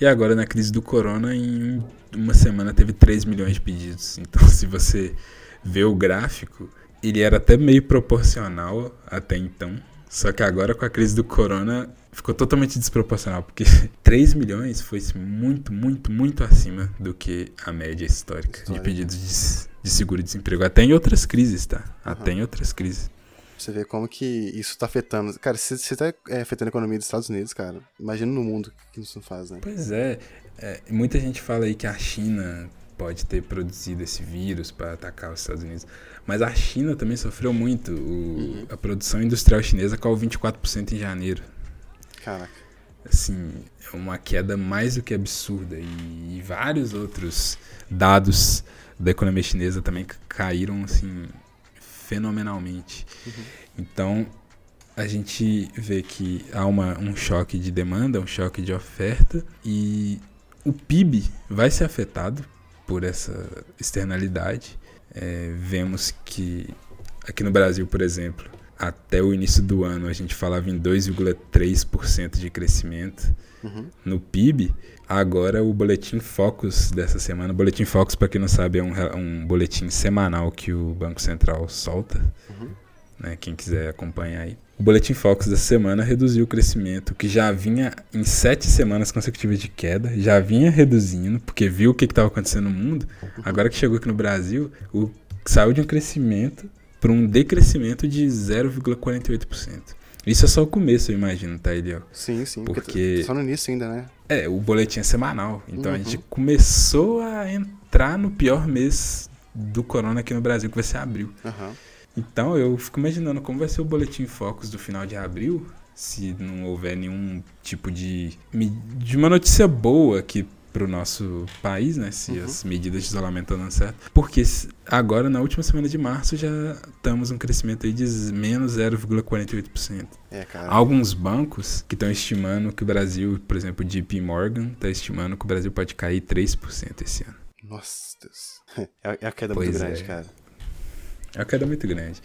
E agora, na crise do corona, em uma semana teve 3 milhões de pedidos. Então, se você vê o gráfico, ele era até meio proporcional até então. Só que agora, com a crise do corona, ficou totalmente desproporcional. Porque 3 milhões foi muito, muito, muito acima do que a média histórica de
Histórica.
pedidos de, de seguro-desemprego. Até em outras crises, tá? Até
Aham.
em outras crises.
Você vê como que isso tá afetando. Cara, se você tá é, afetando a economia dos Estados Unidos, cara, imagina no mundo o que isso não faz, né?
Pois é, é, muita gente fala aí que a China pode ter produzido esse vírus para atacar os Estados Unidos, mas a China também sofreu muito. O- A produção industrial chinesa caiu 24% em janeiro.
Caraca.
Assim, é uma queda mais do que absurda. E, e vários outros dados da economia chinesa também ca- caíram assim fenomenalmente. Então, a gente vê que há uma, um choque de demanda, um choque de oferta e o PIB vai ser afetado por essa externalidade. É, vemos que aqui no Brasil, por exemplo, até o início do ano a gente falava em 2,3% de crescimento
Uhum.
no PIB. Agora o boletim Focus dessa semana, o boletim Focus para quem não sabe é um, um boletim semanal que o Banco Central solta,
Uhum.
né, quem quiser acompanhar aí. O boletim Focus dessa semana reduziu o crescimento que já vinha em sete semanas consecutivas de queda, já vinha reduzindo porque viu o que estava acontecendo no mundo. Agora que chegou aqui no Brasil, o, saiu de um crescimento para um decrescimento de 0,48%. Isso é só o começo, eu imagino, tá, Eliel?
Sim, sim.
Porque-
tá só no início ainda, né?
É, o boletim é semanal. Então a
Uhum.
gente começou a entrar no pior mês do corona aqui no Brasil, que vai ser abril.
Aham.
Então eu fico imaginando como vai ser o boletim Focus do final de abril, se não houver nenhum tipo de, de uma notícia boa aqui pro nosso país, né? Se
Uhum.
as medidas de isolamento estão dando certo. Porque agora, na última semana de março, já estamos um crescimento aí de menos 0,48%.
É, cara.
Alguns bancos que estão estimando que o Brasil, por exemplo, o JP Morgan, está estimando que o Brasil pode cair 3% esse ano.
Nossa, Deus. É a- é a queda
Pois
muito
é.
grande, cara.
É uma queda muito grande.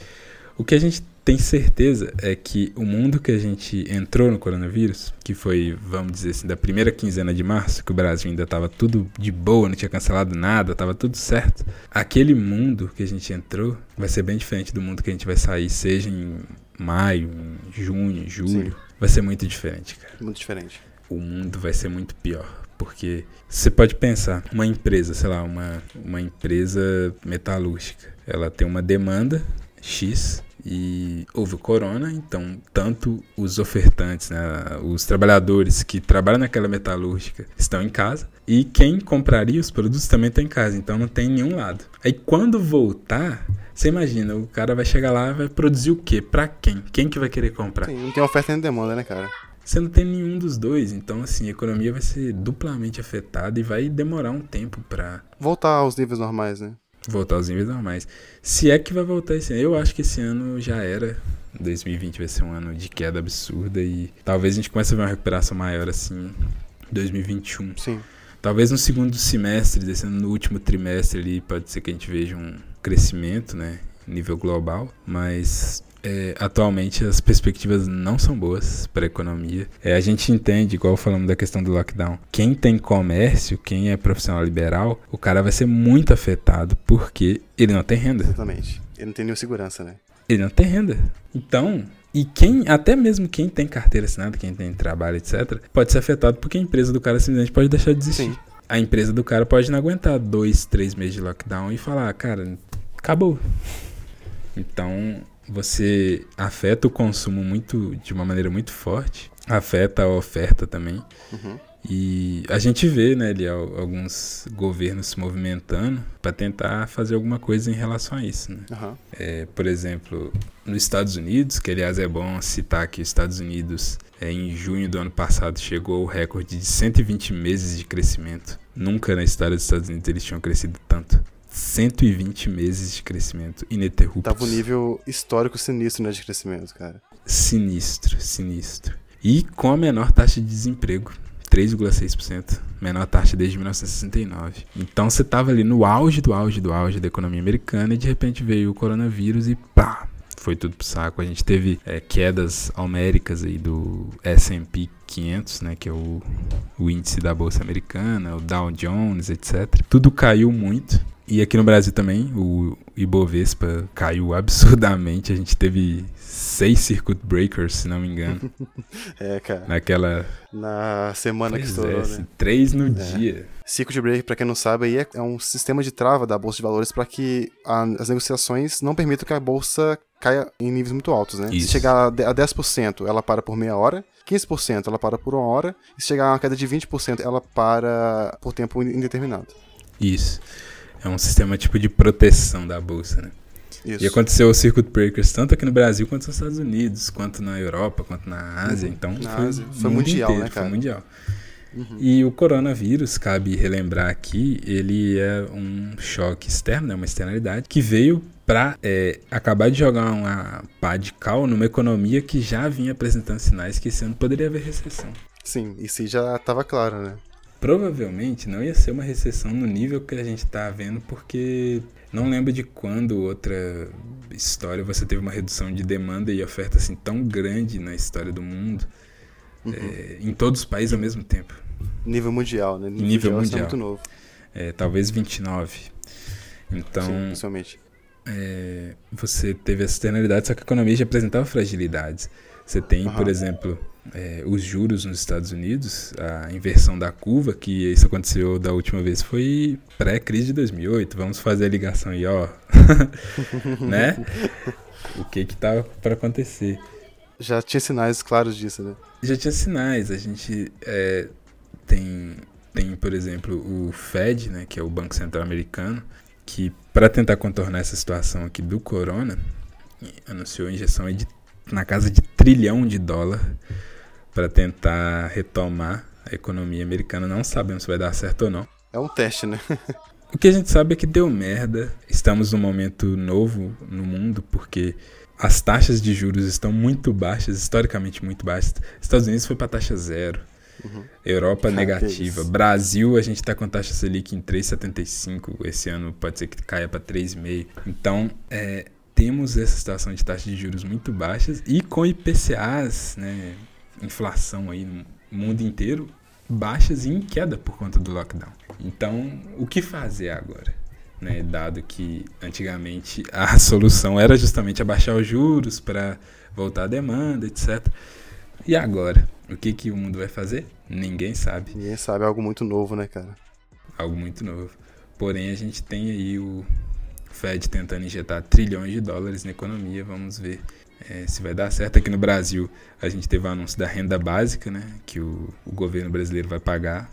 O que a gente tem certeza é que o mundo que a gente entrou no coronavírus, que foi, vamos dizer assim, da primeira quinzena de março, que o Brasil ainda estava tudo de boa, não tinha cancelado nada, estava tudo certo. Aquele mundo que a gente entrou vai ser bem diferente do mundo que a gente vai sair, seja em maio, em junho, julho. Vai ser muito diferente, cara.
Muito diferente.
o mundo vai ser muito pior. Porque você pode pensar, uma empresa, sei lá, uma, uma empresa metalúrgica, ela tem uma demanda X e houve o corona, então tanto os ofertantes, né, os trabalhadores que trabalham naquela metalúrgica estão em casa e quem compraria os produtos também está em casa, então não tem nenhum lado. Aí quando voltar, você imagina, o cara vai chegar lá e vai produzir o quê? Pra quem? Quem que vai querer comprar?
Sim, não tem oferta nem demanda, né, cara?
você não tem nenhum dos dois. Então, assim, a economia vai ser duplamente afetada e vai demorar um tempo para
voltar aos níveis normais, né?
Voltar aos níveis normais. Se é que vai voltar esse ano. Eu acho que esse ano já era. 2020 vai ser um ano de queda absurda e talvez a gente comece a ver uma recuperação maior assim 2021.
Sim.
Talvez no segundo semestre, desse ano, no último trimestre ali, pode ser que a gente veja um crescimento, né, nível global, mas é, atualmente as perspectivas não são boas para a economia. É, a gente entende, igual falamos da questão do lockdown, quem tem comércio, quem é profissional liberal, o cara vai ser muito afetado porque ele não tem renda.
Exatamente. Ele não tem nenhuma segurança, né?
Ele não tem renda. Então, e quem, até mesmo quem tem carteira assinada, quem tem trabalho, etc., pode ser afetado porque a empresa do cara simplesmente pode deixar de existir. Sim. A empresa do cara pode não aguentar dois, três meses de lockdown e falar, cara, acabou. Então, você afeta o consumo muito de uma maneira muito forte, afeta a oferta também. Uhum. E a gente vê, né, ali, alguns governos se movimentando para tentar fazer alguma coisa em relação a isso. Né? Uhum. É, por exemplo, nos Estados Unidos, que aliás é bom citar que os Estados Unidos, é, em junho do ano passado, chegou ao recorde de 120 meses de crescimento. Nunca na história dos Estados Unidos eles tinham crescido tanto. 120 meses de crescimento ininterrupto.
Tava um nível histórico sinistro né, de crescimento, cara.
Sinistro, sinistro. E com a menor taxa de desemprego. 3,6%, menor taxa desde 1969. Então você tava ali no auge do auge do auge da economia americana e de repente veio o coronavírus e pá, foi tudo pro saco. A gente teve é, quedas homéricas aí do S&P 500, né, que é o, o índice da bolsa americana, o Dow Jones, etc. Tudo caiu muito. E aqui no Brasil também, o Ibovespa caiu absurdamente. A gente teve seis circuit breakers, se não me engano.
é, cara.
Naquela.
Na semana
pois
que estourou,
é,
né?
Três no é. dia.
Circuit breaker, para quem não sabe, aí é, é, um sistema de trava da bolsa de valores para que a, as negociações não permitam que a bolsa caia em níveis muito altos, né? Isso. Se chegar a 10%, ela para por meia hora. 15% ela para por uma hora. E se chegar a uma queda de 20%, ela para por tempo indeterminado.
Isso. É um sistema tipo de proteção da bolsa, né? Isso. E aconteceu o Circuit Breakers tanto aqui no Brasil quanto nos Estados Unidos, quanto na Europa, quanto na Ásia. Uhum. Então
na
foi,
Ásia. foi mundial,
inteiro,
né, cara?
Foi mundial. Uhum. E o coronavírus, cabe relembrar aqui, ele é um choque externo, né, uma externalidade, que veio para é, acabar de jogar uma pá de cal numa economia que já vinha apresentando sinais que esse ano poderia haver recessão.
Sim, isso já estava claro, né?
Provavelmente não ia ser uma recessão no nível que a gente está vendo, porque não lembro de quando outra história você teve uma redução de demanda e oferta assim tão grande na história do mundo, uhum. é, em todos os países ao mesmo tempo.
Nível mundial, né?
Nível, nível mundial.
É muito novo.
É, talvez 29. Então, Sim,
principalmente.
É, você teve essa externalidade, só que a economia já apresentava fragilidades. Você tem, uhum. por exemplo, é, os juros nos Estados Unidos, a inversão da curva, que isso aconteceu da última vez, foi pré-crise de 2008. Vamos fazer a ligação aí, ó. né? O que que tá para acontecer?
Já tinha sinais claros disso, né?
Já tinha sinais. A gente é, tem, tem, por exemplo, o Fed, né, que é o Banco Central Americano, que para tentar contornar essa situação aqui do corona, anunciou a injeção de, na casa de trilhão de dólar para tentar retomar a economia americana. Não sabemos se vai dar certo ou não.
É um teste, né?
o que a gente sabe é que deu merda. Estamos num momento novo no mundo porque as taxas de juros estão muito baixas, historicamente muito baixas. Estados Unidos foi para taxa zero. Uhum. Europa negativa. Brasil, a gente está com taxa Selic em 3,75. Esse ano pode ser que caia para 3,5. Então, é, temos essa situação de taxas de juros muito baixas e com IPCAs, né, inflação aí no mundo inteiro baixas e em queda por conta do lockdown. Então, o que fazer agora? Né, dado que antigamente a solução era justamente abaixar os juros para voltar a demanda, etc. E agora? O que, que o mundo vai fazer? Ninguém sabe.
Ninguém sabe, é algo muito novo, né, cara?
Algo muito novo. Porém, a gente tem aí o Fed tentando injetar trilhões de dólares na economia. Vamos ver é, se vai dar certo. Aqui no Brasil, a gente teve o anúncio da renda básica, né? Que o, o governo brasileiro vai pagar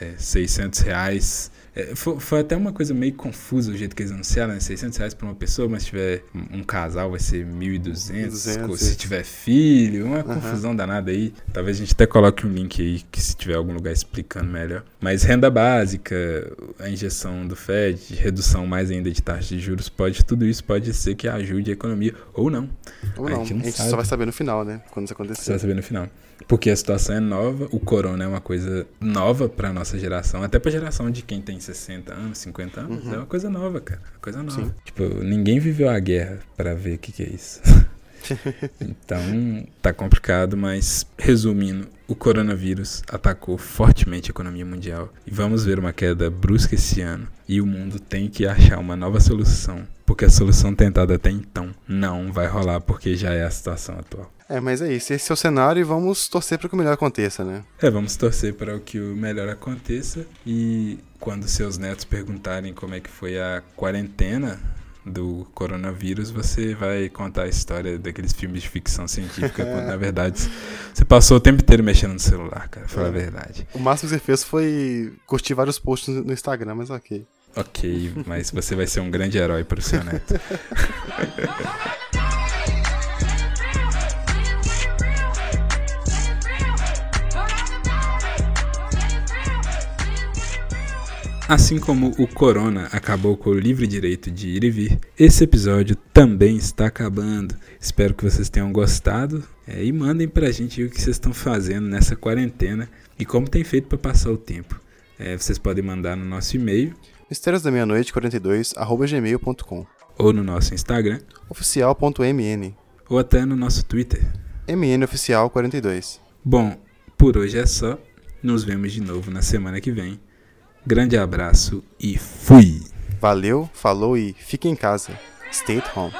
é, 600 reais É, foi, foi, até uma coisa meio confusa o jeito que eles anunciaram, né? 600 reais pra uma pessoa, mas se tiver um, casal vai ser 1.200. Se tiver filho, uma uhum. confusão danada aí. Talvez a gente até coloque um link aí, que se tiver algum lugar explicando melhor. Mas renda básica, a injeção do FED, redução mais ainda de taxa de juros, pode tudo isso pode ser que ajude a economia, ou não.
Ou não, a gente, não a gente só vai saber no final, né? Quando isso acontecer. Só
vai saber no final. Porque a situação é nova, o corona é uma coisa nova pra nossa geração, até pra geração de quem tem 60 anos, 50 anos, uhum. é uma coisa nova, cara. Coisa nova. Sim. Tipo, ninguém viveu a guerra para ver o que, que é isso. então, tá complicado, mas resumindo, o coronavírus atacou fortemente a economia mundial e vamos ver uma queda brusca esse ano. E o mundo tem que achar uma nova solução, porque a solução tentada até então não vai rolar, porque já é a situação atual.
É, mas é isso. Esse é o cenário e vamos torcer para que o melhor aconteça, né?
É, vamos torcer para que o melhor aconteça e quando seus netos perguntarem como é que foi a quarentena, do coronavírus, você vai contar a história daqueles filmes de ficção científica, quando na verdade você passou o tempo inteiro mexendo no celular, cara, falar é. a verdade.
O máximo que você fez foi curtir vários posts no Instagram, mas ok.
Ok, mas você vai ser um grande herói para o seu neto. Assim como o Corona acabou com o livre direito de ir e vir, esse episódio também está acabando. Espero que vocês tenham gostado é, e mandem pra gente o que vocês estão fazendo nessa quarentena e como tem feito para passar o tempo. É, vocês podem mandar no nosso e-mail
mistérios da meia-noite 42 gmail.com
ou no nosso Instagram
oficial.mn
ou até no nosso Twitter
mnoficial 42.
Bom, por hoje é só. Nos vemos de novo na semana que vem. Grande abraço e fui!
Valeu, falou e fique em casa. Stay at home.